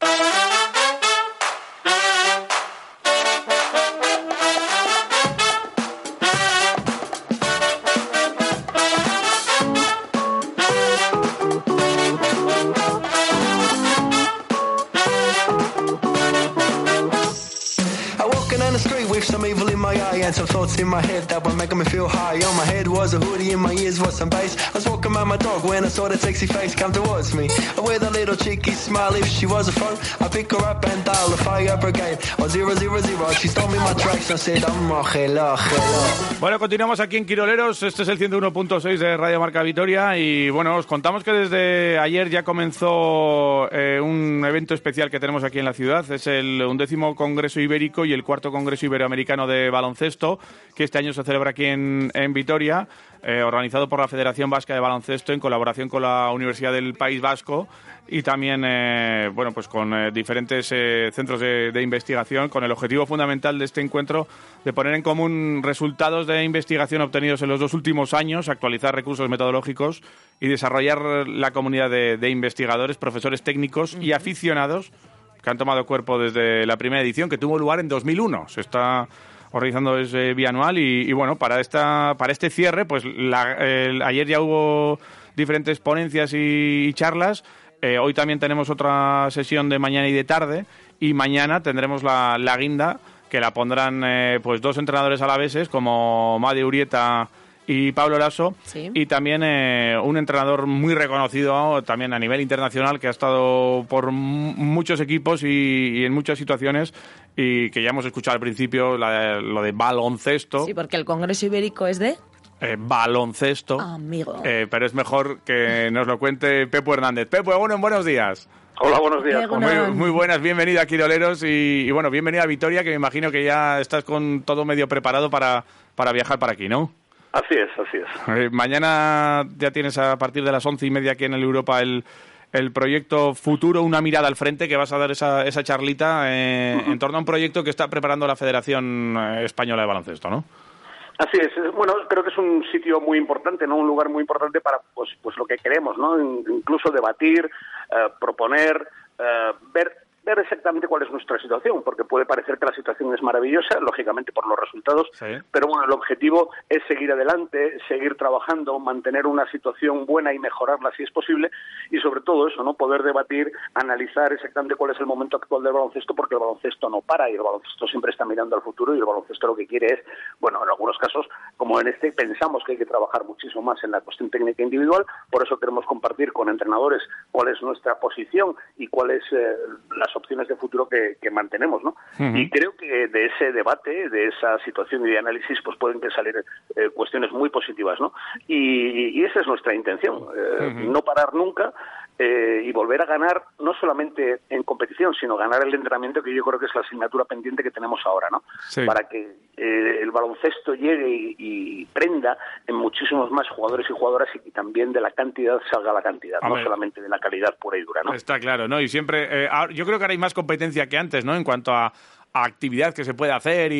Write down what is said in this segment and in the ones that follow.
I walking down the street with some evil in my eye and some thoughts in my head that were making me feel high. On my head was a hoodie, in my ears was some bass. When I saw sexy face come towards me. With a little cheeky smile, if she was a phone, pick her up and fire. Or zero zero zero, she stole me my tracks said, I'm a hello, hello. Bueno, continuamos aquí en Quiroleros. Este es el 101.6 de Radio Marca Vitoria. Y bueno, os contamos que desde ayer ya comenzó eh, un evento especial que tenemos aquí en la ciudad. Es el undécimo Congreso Ibérico y el cuarto Congreso Iberoamericano de Baloncesto, que este año se celebra aquí en, en Vitoria, eh, organizado por la Federación Vasca de Baloncesto en colaboración con la Universidad del País Vasco y también eh, bueno pues con eh, diferentes eh, centros de, de investigación con el objetivo fundamental de este encuentro de poner en común resultados de investigación obtenidos en los dos últimos años, actualizar recursos metodológicos y desarrollar la comunidad de, de investigadores, profesores técnicos y aficionados que han tomado cuerpo desde la primera edición que tuvo lugar en 2001. Se está organizando ese bianual y, y bueno, para esta para este cierre, pues la- ayer ya hubo diferentes ponencias y, charlas. Eh, hoy también tenemos otra sesión de mañana y de tarde y mañana tendremos la, la guinda que la pondrán eh, pues dos entrenadores alaveses como Made Urieta y Pablo Lasso Sí. y también eh, un entrenador muy reconocido también a nivel internacional que ha estado por muchos equipos y, y en muchas situaciones y que ya hemos escuchado al principio la- lo de baloncesto Sí, porque el Congreso Ibérico es de eh, baloncesto amigo. eh, pero es mejor que nos lo cuente Pepo Hernández Pepo bueno, buenos días Hola, buenos días. Muy, muy buenas, bienvenida a Quiroleros y, y bueno, bienvenida a Vitoria, que me imagino que ya estás con todo medio preparado para, para viajar para aquí, ¿no? Así es, así es. Eh, mañana ya tienes a partir de las once y media aquí en el Europa el, el proyecto Futuro, una mirada al frente, que vas a dar esa, esa charlita eh, en torno a un proyecto que está preparando la Federación Española de Baloncesto, ¿no? Así es. Bueno, creo que es un sitio muy importante, ¿no? Un lugar muy importante para, pues, pues lo que queremos, ¿no? In- Incluso debatir, eh, proponer, eh, ver ver exactamente cuál es nuestra situación, porque puede parecer que la situación es maravillosa, lógicamente por los resultados, Sí. pero bueno, el objetivo es seguir adelante, seguir trabajando, mantener una situación buena y mejorarla si es posible, y sobre todo eso, ¿no? Poder debatir, analizar exactamente cuál es el momento actual del baloncesto, porque el baloncesto no para y el baloncesto siempre está mirando al futuro y el baloncesto lo que quiere es, bueno, en algunos casos, como en este, pensamos que hay que trabajar muchísimo más en la cuestión técnica individual, por eso queremos compartir con entrenadores cuál es nuestra posición y cuáles eh, las opciones de futuro que, que mantenemos, ¿no? Y creo que de ese debate, de esa situación y de análisis, pues pueden que salir eh, cuestiones muy positivas, ¿no? Y, y esa es nuestra intención, eh, no parar nunca eh, y volver a ganar no solamente en competición, sino ganar el entrenamiento que yo creo que es la asignatura pendiente que tenemos ahora, ¿no? Sí. Para que eh, el baloncesto llegue y, y prenda en muchísimos más jugadores y jugadoras y, que también de la cantidad salga la cantidad, no solamente de la calidad pura y dura, ¿no? Está claro, ¿no? Y siempre, eh, yo creo que ahora hay más competencia que antes, ¿no? En cuanto a actividad que se puede hacer y,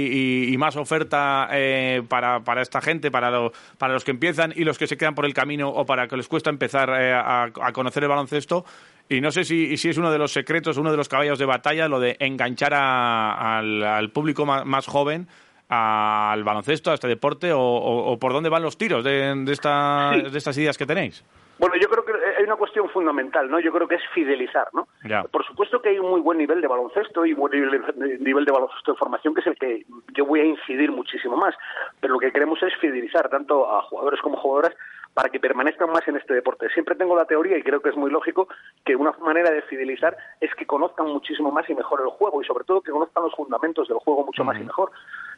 y- y más oferta eh, para, para esta gente, para, lo- para los que empiezan y los que se quedan por el camino o para que les cuesta empezar eh, a, a conocer el baloncesto. Y no sé si, si es uno de los secretos, uno de los caballos de batalla, lo de enganchar a- al, al público más, joven al baloncesto, a este deporte, o, o- o por dónde van los tiros de, de, esta- Sí. de estas ideas que tenéis. Bueno, yo creo hay una cuestión fundamental, ¿no? Yo creo que es fidelizar, ¿no? Ya. Por supuesto que hay un muy buen nivel de baloncesto y buen nivel de, nivel de baloncesto de formación que es el que yo voy a incidir muchísimo más, pero lo que queremos es fidelizar tanto a jugadores como jugadoras para que permanezcan más en este deporte. Siempre tengo la teoría, y creo que es muy lógico, que una manera de fidelizar es que conozcan muchísimo más y mejor el juego, y sobre todo que conozcan los fundamentos del juego mucho más y mejor.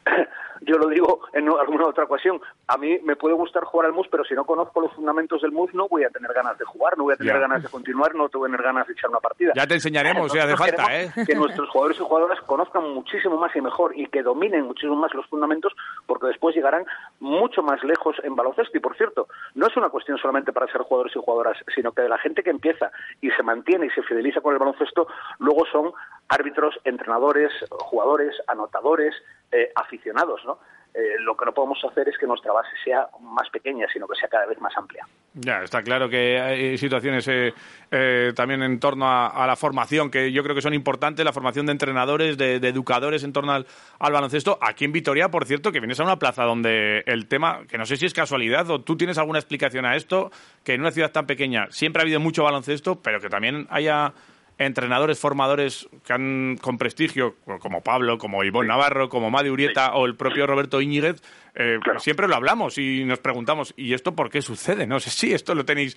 yo lo digo en alguna otra ocasión, a mí me puede gustar jugar al MUS, pero si no conozco los fundamentos del MUS no voy a tener ganas de jugar, no voy a tener ganas de continuar, no voy a tener ganas de echar una partida. Ya te enseñaremos si hace falta, ¿eh? Que nuestros jugadores y jugadoras conozcan muchísimo más y mejor y que dominen muchísimo más los fundamentos porque después llegarán mucho más lejos en baloncesto. Y por cierto, no es una cuestión solamente para ser jugadores y jugadoras, sino que de la gente que empieza y se mantiene y se fideliza con el baloncesto, luego son árbitros, entrenadores, jugadores, anotadores, eh, aficionados, ¿no? Eh, lo que no podemos hacer es que nuestra base sea más pequeña, sino que sea cada vez más amplia. Ya, está claro que hay situaciones eh, también en torno a, la formación que yo creo que son importantes, la formación de entrenadores, de, educadores en torno al, baloncesto. Aquí en Vitoria, por cierto, que vienes a una plaza donde el tema, que no sé si es casualidad o tú tienes alguna explicación a esto, que en una ciudad tan pequeña siempre ha habido mucho baloncesto, pero que también haya entrenadores formadores que han con prestigio, como Pablo, como Ivonne Navarro, como Madi Urieta o el propio Roberto Íñiguez, eh, siempre lo hablamos y nos preguntamos, ¿y esto por qué sucede? No sé si esto lo tenéis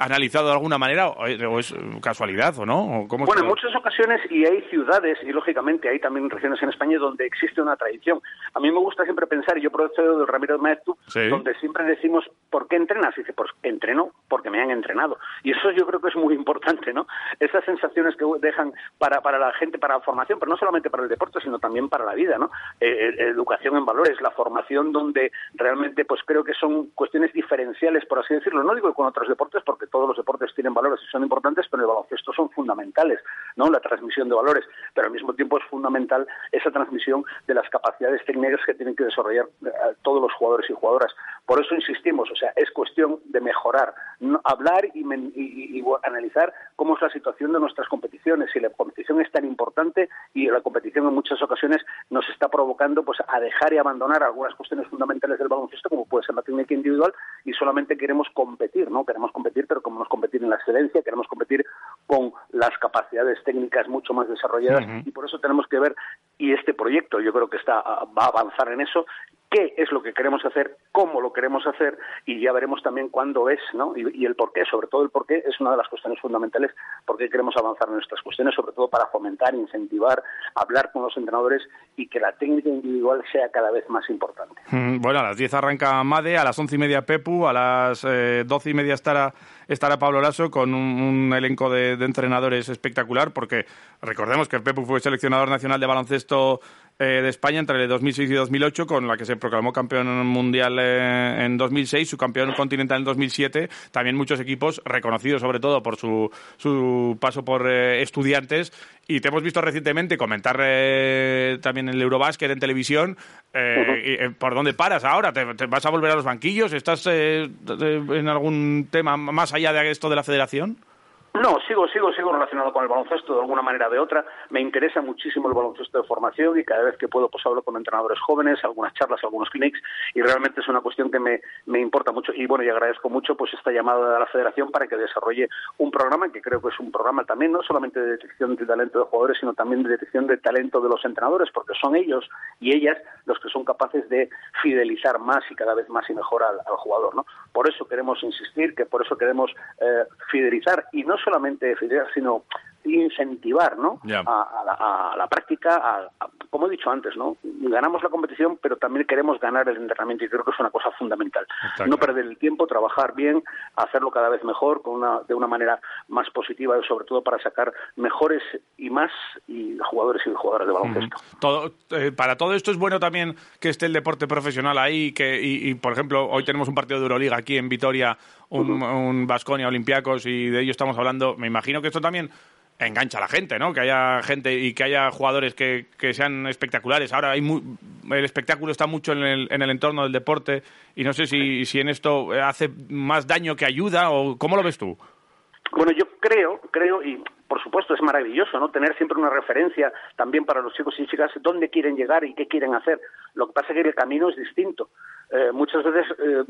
analizado de alguna manera o es casualidad o no? bueno, en muchas ocasiones y hay ciudades y lógicamente hay también regiones en España donde existe una tradición. A mí me gusta siempre pensar, y yo procedo del Ramiro Maestro, donde siempre decimos, ¿por qué entrenas? Y dice, pues entreno porque me han entrenado. Y eso yo creo que es muy importante, ¿no? Esas sensaciones que dejan para, para la gente, para la formación, pero no solamente para el deporte, sino también para la vida, ¿no? Eh, eh, educación en valores, la formación donde realmente pues creo que son cuestiones diferenciales, por así decirlo. No digo con otros deportes porque todos los deportes tienen valores y son importantes, pero el baloncesto son fundamentales, ¿no? La transmisión de valores, pero al mismo tiempo es fundamental esa transmisión de las capacidades técnicas que tienen que desarrollar eh, todos los jugadores y jugadoras. Por eso insistimos, o sea, es cuestión de mejorar, hablar y, analizar cómo es la situación de nuestras competiciones, si la competición es tan importante y la competición en muchas ocasiones nos está provocando pues a dejar y abandonar algunas cuestiones fundamentales del baloncesto, como puede ser la técnica individual, y solamente queremos competir, ¿no? Queremos competir, pero queremos competir en la excelencia, queremos competir con las capacidades técnicas mucho más desarrolladas y por eso tenemos que ver y este proyecto yo creo que está va a avanzar en eso qué es lo que queremos hacer, cómo lo queremos hacer y ya veremos también cuándo es, ¿no? Y, el por qué, sobre todo el por qué es una de las cuestiones fundamentales porque queremos avanzar en nuestras cuestiones, sobre todo para fomentar, incentivar, hablar con los entrenadores y que la técnica individual sea cada vez más importante. Mm, bueno, a las 10 arranca MADE, a las once y media Pepu, a las eh, doce y media estará estará Pablo Lasso con un, elenco de, entrenadores espectacular, porque recordemos que Pepu fue seleccionador nacional de baloncesto de España entre 2006 y 2008, con la que se proclamó campeón mundial eh, en 2006, su campeón continental en 2007. También muchos equipos reconocidos, sobre todo por su, su paso por eh, estudiantes. Y te hemos visto recientemente comentar también en el Eurobasket en televisión. ¿Por dónde paras ahora? ¿Te, vas a volver a los banquillos? ¿Estás en algún tema más allá de esto de la federación? No, sigo, sigo, sigo relacionado con el baloncesto de alguna manera o de otra. Me interesa muchísimo el baloncesto de formación y cada vez que puedo pues hablo con entrenadores jóvenes, algunas charlas, algunos clinics y realmente es una cuestión que me, me importa mucho y bueno, y agradezco mucho pues esta llamada de la federación para que desarrolle un programa que creo que es un programa también no solamente de detección de talento de jugadores, sino también de detección de talento de los entrenadores porque son ellos y ellas los que son capaces de fidelizar más y cada vez más y mejor al, jugador, ¿no? Por eso queremos insistir, que por eso queremos eh, fidelizar y no solamente fidelizar, sino incentivar ¿no? A, la, práctica, como he dicho antes, ¿no? ganamos la competición, pero también queremos ganar el entrenamiento y creo que es una cosa fundamental. no perder el tiempo, trabajar bien, hacerlo cada vez mejor, con una, de una manera más positiva y sobre todo para sacar mejores y más y jugadores y jugadoras de baloncesto. todo, eh, para todo esto es bueno también que esté el deporte profesional ahí que, y, por ejemplo, hoy tenemos un partido de Euroliga aquí en Vitoria, un Vasconia Olympiacos y de ello estamos hablando. Me imagino que esto también engancha a la gente, ¿no? Que haya gente y que haya jugadores que, que sean espectaculares. Ahora hay el espectáculo está mucho en el, en el entorno del deporte y no sé si, si en esto hace más daño que ayuda o cómo lo ves tú. Bueno, yo creo, creo y por supuesto es maravilloso, ¿no? Tener siempre una referencia también para los chicos y chicas dónde quieren llegar y qué quieren hacer. Lo que pasa es que el camino es distinto. Eh, muchas veces, eh,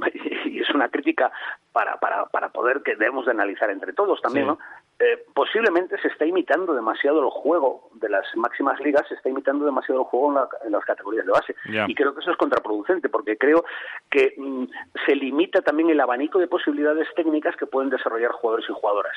y es una crítica para, para, para poder que debemos de analizar entre todos también, ¿no? eh, posiblemente se está imitando demasiado el juego de las máximas ligas, se está imitando demasiado el juego en, las categorías de base. Y creo que eso es contraproducente, porque creo que mm, se limita también el abanico de posibilidades técnicas que pueden desarrollar jugadores y jugadoras.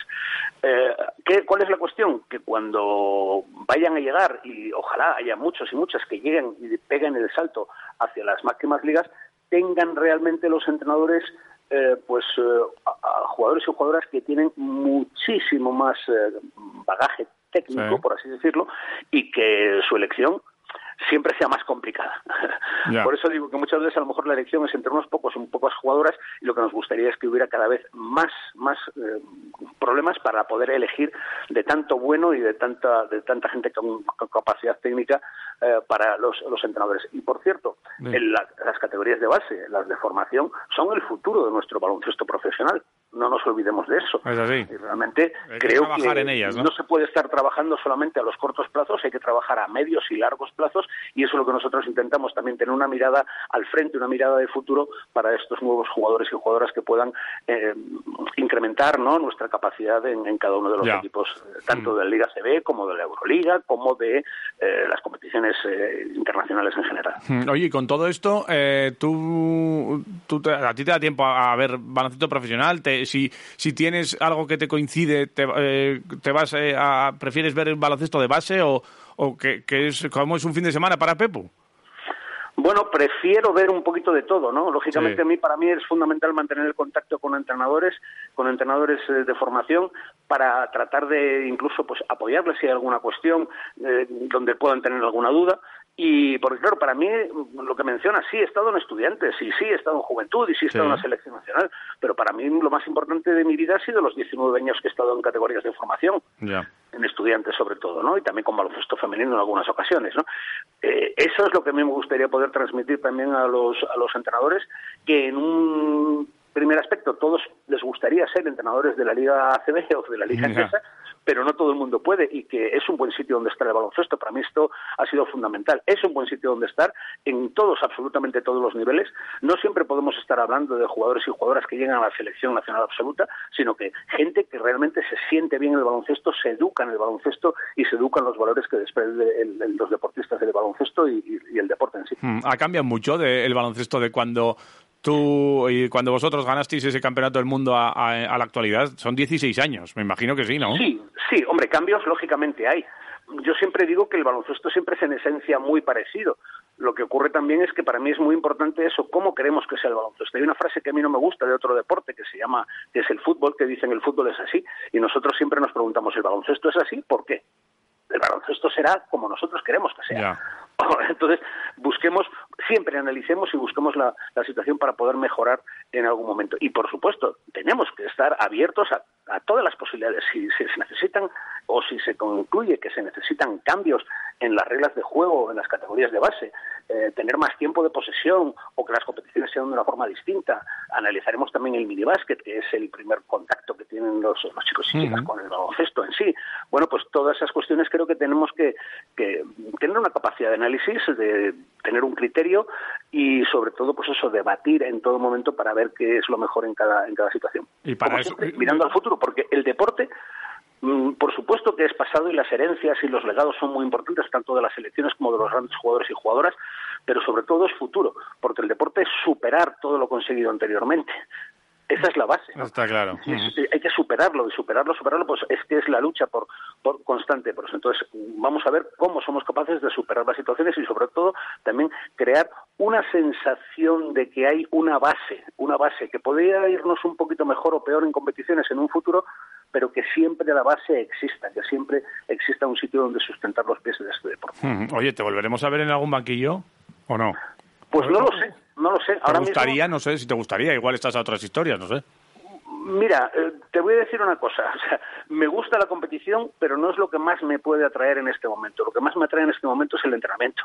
Eh, ¿qué, ¿Cuál es la cuestión? Que cuando vayan a llegar, y ojalá haya muchos y muchas que lleguen y peguen el salto hacia las máximas ligas, tengan realmente los entrenadores eh, pues eh, a, jugadores y jugadoras que tienen muchísimo más eh, bagaje técnico, por así decirlo, y que su elección siempre sea más complicada. Por eso digo que muchas veces a lo mejor la elección es entre unos pocos, un pocas jugadoras y lo que nos gustaría es que hubiera cada vez más, más eh, problemas para poder elegir de tanto bueno y de tanta, de tanta gente con, capacidad técnica eh, para los, los, entrenadores. Y por cierto, en las categorías de base, las de formación, son el futuro de nuestro baloncesto profesional no nos olvidemos de eso. Es así. Y realmente creo que ¿no? se puede estar trabajando solamente a los cortos plazos, hay que trabajar a medios y largos plazos lo que nosotros intentamos también tener una mirada al frente, una mirada de futuro para estos nuevos jugadores y jugadoras que puedan eh, incrementar ¿no? nuestra capacidad en, cada uno de los equipos, eh, tanto mm. de la Liga CB como de la Euroliga, como de eh, las competiciones internacionales en general. Mm, oye, y con todo esto, tú, tú a ti te da tiempo a, ver baloncesto profesional, te, si, si tienes algo que te coincide, te, eh, te vas eh, a, ¿prefieres ver el baloncesto de base o, o que, es como es un fin de semana para Pepo? Bueno, prefiero ver un poquito de todo, ¿no? Lógicamente a mí para mí es fundamental mantener el contacto con entrenadores, con entrenadores eh, de formación para tratar de incluso pues apoyarles si hay alguna cuestión donde puedan tener alguna duda y porque claro, para mí lo que menciona, sí, he estado en estudiantes, y sí, he estado en juventud, y sí he estado en la selección nacional, pero para mí lo más importante de mi vida ha sido los 19 años que he estado en categorías de formación, en estudiantes sobre todo, ¿no? Y también con baloncesto femenino en algunas ocasiones, ¿no? Eh, eso es lo que a mí me gustaría poder transmitir también a los, a los entrenadores, que en un primer aspecto todos les gustaría ser entrenadores de la Liga ACB o de la Liga Endesa, pero no todo el mundo puede y que es un buen sitio donde estar el baloncesto. Para mí esto ha sido fundamental. Es un buen sitio donde estar en todos, absolutamente todos los niveles. No siempre podemos estar hablando de jugadores y jugadoras que llegan a la selección nacional absoluta, sino que gente que realmente se siente bien en el baloncesto, se educa en el baloncesto y se educan los valores que desprenden los deportistas del baloncesto y, el deporte en sí. Hmm, ha cambiado mucho de, el baloncesto de cuando tú y cuando vosotros ganasteis ese campeonato del mundo a, la actualidad, son 16 años, me imagino que sí, ¿no? Sí, sí, hombre, cambios lógicamente hay. Yo siempre digo que el baloncesto siempre es en esencia muy parecido. Lo que ocurre también es que para mí es muy importante eso, cómo queremos que sea el baloncesto. Hay una frase que a mí no me gusta de otro deporte que se llama, que es el fútbol, que dicen el fútbol es así. Y nosotros siempre nos preguntamos, ¿el baloncesto es así? ¿Por qué? El baloncesto será como nosotros queremos que sea. Entonces, busquemos, siempre analicemos y busquemos la, situación para poder mejorar en algún momento. Y, por supuesto, tenemos que estar abiertos a, todas las posibilidades. Si, se necesitan o si se concluye que se necesitan cambios en las reglas de juego, en las categorías de base, eh, tener más tiempo de posesión o que las competiciones sean de una forma distinta, analizaremos también el minibásquet, que es el primer contacto que tienen los, chicos y chicas con el baloncesto en sí. Bueno, pues todas esas cuestiones creo que tenemos que, que tener una capacidad de análisis, de tener un criterio y sobre todo pues eso debatir en todo momento para ver qué es lo mejor en cada en cada situación. Y para mirando al futuro, porque el deporte mm, por supuesto que es pasado y las herencias y los legados son muy importantes, tanto de las selecciones como de los grandes jugadores y jugadoras, pero sobre todo es futuro, porque el deporte es superar todo lo conseguido anteriormente. Esa es la base. Está claro. hay que superarlo y superarlo, superarlo, pues es que es la lucha por, por constante. Por eso. Entonces, vamos a ver cómo somos capaces de superar las situaciones y, sobre todo, también crear una sensación de que hay una base, una base que podría irnos un poquito mejor o peor en competiciones en un futuro, pero que siempre la base exista, que siempre exista un sitio donde sustentar los pies de este deporte. Oye, ¿te volveremos a ver en algún banquillo o no? Pues no lo sé, no lo sé. ¿Te gustaría? No sé si te gustaría. Igual estás a otras historias, no sé. Mira, eh, te voy a decir una cosa. O sea, me gusta la competición, pero no es lo que más me puede atraer en este momento. Lo que más me atrae en este momento es el entrenamiento,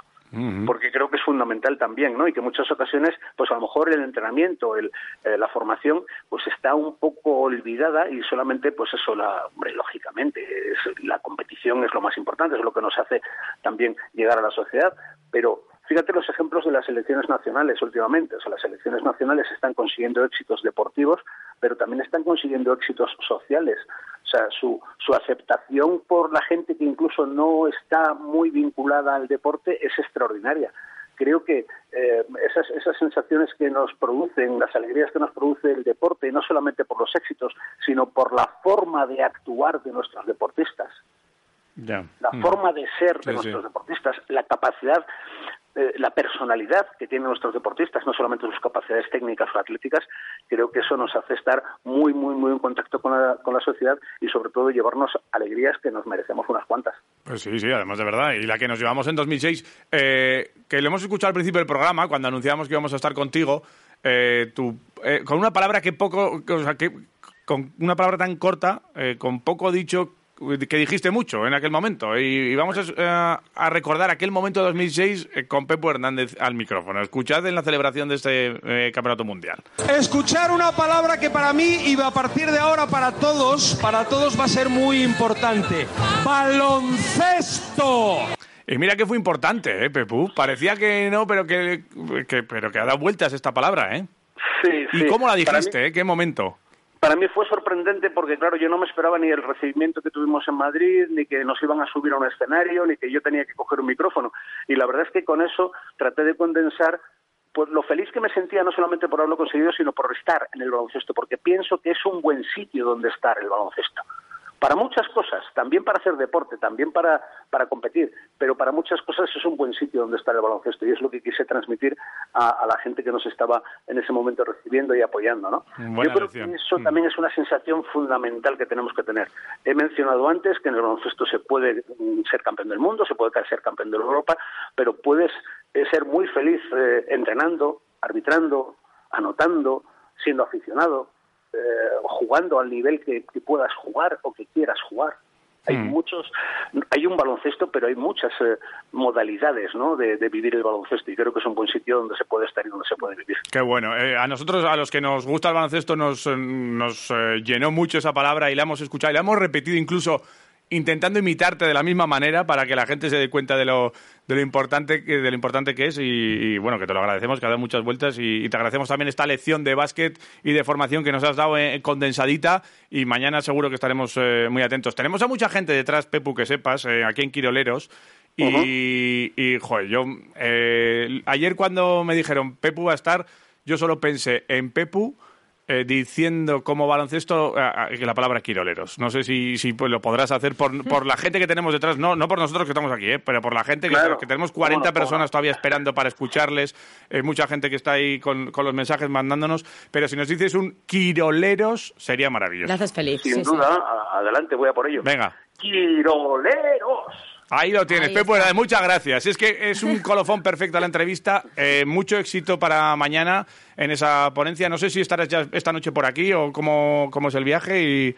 porque creo que es fundamental también, ¿no? Y que en muchas ocasiones, pues a lo mejor el entrenamiento, el, eh, la formación, pues está un poco olvidada y solamente, pues eso, la, hombre, lógicamente, es, la competición es lo más importante, es lo que nos hace también llegar a la sociedad, pero Fíjate los ejemplos de las selecciones nacionales últimamente. O sea, las selecciones nacionales están consiguiendo éxitos deportivos, pero también están consiguiendo éxitos sociales. O sea, su, su aceptación por la gente que incluso no está muy vinculada al deporte es extraordinaria creo que eh, esas, esas sensaciones que nos producen, las alegrías que nos produce el deporte, no solamente por los éxitos, sino por la forma de actuar de nuestros deportistas, la Mm. forma de ser de Sí, nuestros sí. deportistas, la capacidad, eh, la personalidad que tienen nuestros deportistas, no solamente sus capacidades técnicas o atléticas, creo que eso nos hace estar muy, muy, muy en contacto con la, con la sociedad y sobre todo llevarnos alegrías que nos merecemos unas cuantas. Pues sí, sí, además de verdad. Y la que nos llevamos en 2006, eh, que lo hemos escuchado al principio del programa, cuando anunciábamos que íbamos a estar contigo, eh, tú, eh, con una palabra que poco, o sea, que con una palabra tan corta, eh, con poco dicho, que dijiste mucho en aquel momento. Y, y vamos a, eh, a recordar aquel momento de 2006 eh, con Pepo Hernández al micrófono. Escuchad en la celebración de este eh, Campeonato Mundial. Escuchar una palabra que para mí y a partir de ahora para todos, para todos va a ser muy importante. Baloncesto. Y mira que fue importante, ¿eh, Pepu? Parecía que no, pero que, que- pero que ha dado vueltas esta palabra, ¿eh? Sí, ¿Y sí. cómo la dijiste? eh? ¿Qué momento? Para mí fue sorprendente porque, claro, yo no me esperaba ni el recibimiento que tuvimos en Madrid, ni que nos iban a subir a un escenario, ni que yo tenía que coger un micrófono. Y la verdad es que con eso traté de condensar pues lo feliz que me sentía no solamente por haberlo conseguido, sino por estar en el baloncesto, porque pienso que es un buen sitio donde estar el baloncesto. Para muchas cosas, también para hacer deporte, también para, para competir, pero para muchas cosas es un buen sitio donde estar el baloncesto y es lo que quise transmitir a, a la gente que nos estaba en ese momento recibiendo y apoyando. ¿no? Buena Yo creo lección. que eso Mm. también es una sensación fundamental que tenemos que tener. He mencionado antes que en el baloncesto se puede mm, ser campeón del mundo, se puede ser campeón de Europa, pero puedes eh, ser muy feliz eh, entrenando, arbitrando, anotando, siendo aficionado, eh, jugando al nivel que, que puedas jugar o que quieras jugar. Hay Mm. muchos, hay un baloncesto, pero hay muchas eh, modalidades ¿no? de, de vivir el baloncesto y creo que es un buen sitio donde se puede estar y donde se puede vivir. Qué bueno. Eh, a nosotros, a los que nos gusta el baloncesto, nos, eh, nos eh, llenó mucho esa palabra y la hemos escuchado y la hemos repetido incluso intentando imitarte de la misma manera para que la gente se dé cuenta de lo, de lo, importante, que, de lo importante que es y, y, bueno, que te lo agradecemos, que ha dado muchas vueltas y, y te agradecemos también esta lección de básquet y de formación que nos has dado eh, condensadita y mañana seguro que estaremos eh, muy atentos. Tenemos a mucha gente detrás, Pepu, que sepas, eh, aquí en Quiroleros. Y, y, joder, yo eh, ayer cuando me dijeron Pepu va a estar, yo solo pensé en Pepu eh, diciendo como baloncesto eh, la palabra quiroleros. No sé si, si pues, lo podrás hacer por, por la gente que tenemos detrás, no, no por nosotros que estamos aquí, eh, pero por la gente que, Claro. que tenemos 40 Cómo no, personas todavía esperando para escucharles, eh, mucha gente que está ahí con, con los mensajes mandándonos, pero si nos dices un quiroleros sería maravilloso. haces feliz. Sin sí, duda, adelante, voy a por ello. Venga. ¡Quiroleros! Ahí lo tienes. Hernández, muchas gracias. Es que es un colofón perfecto a la entrevista. Eh, mucho éxito para mañana en esa ponencia. No sé si estarás ya esta noche por aquí o cómo, cómo es el viaje y,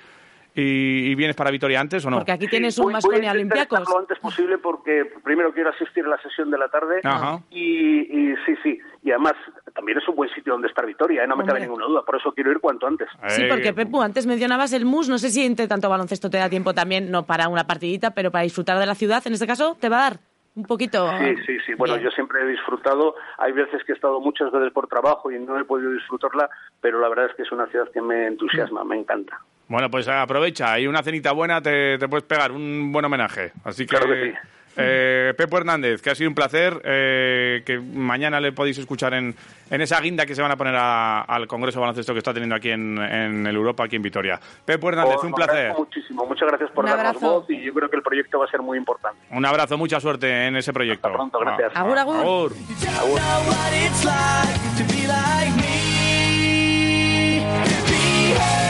y- y vienes para Vitoria antes o no. Porque aquí tienes un voy- voy a Masconia Olympiacos. lo antes posible porque primero quiero asistir a la sesión de la tarde Ajá. y, y sí, sí. Y además también es un buen sitio donde estar Vitoria, ¿eh? no me cabe ninguna duda. Por eso quiero ir cuanto antes. Sí, porque Pepu, antes mencionabas el MUS, no sé si entre tanto baloncesto te da tiempo también, no para una partidita, pero para disfrutar de la ciudad, en este caso, ¿te va a dar un poquito? Sí, sí, sí. Bueno, Bien. yo siempre he disfrutado. Hay veces que he estado muchas veces por trabajo y no he podido disfrutarla, pero la verdad es que es una ciudad que me entusiasma, me encanta. Bueno, pues aprovecha y una cenita buena te, puedes pegar, un buen homenaje. Así que, claro que sí. Eh, Pepo Hernández, que ha sido un placer, eh, que mañana le podéis escuchar en, en, esa guinda que se van a poner a, al Congreso Baloncesto que está teniendo aquí en, en Europa, aquí en Vitoria. Pepo Hernández, un placer. Muchísimo, muchas gracias por darnos voz y yo creo que el proyecto va a ser muy importante. Un abrazo, mucha suerte en ese proyecto. Hasta pronto, gracias. Agur, agur. agur. agur.